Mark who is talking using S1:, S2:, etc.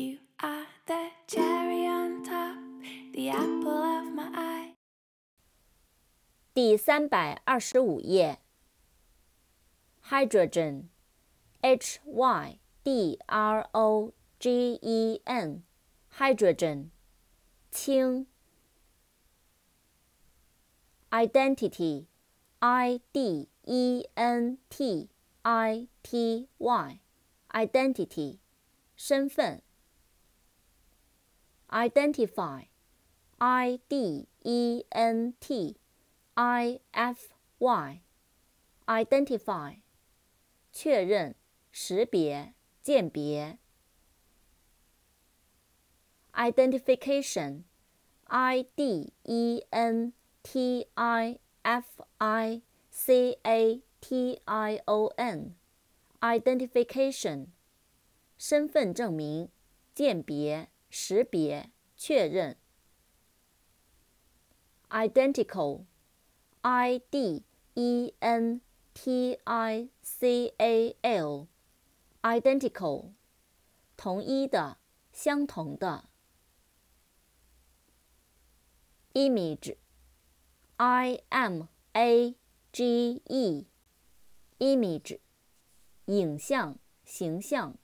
S1: You are the cherry on top, the apple of my eye.
S2: 第三百二十五页。Hydrogen, H Y D R O G E N, hydrogen, 氢。Identity, I D E N T I T Y, identity, 身份。 Identify, I D E N T I F Y, identify, 确认、识别、鉴别。Identification, I D E N T I F I C A T I O N, identification, 身份证明、鉴别。 识别、确认。identical, i d e n t i c a l, identical, 同一的、相同的。image, i m a g e, image, 影像、形象。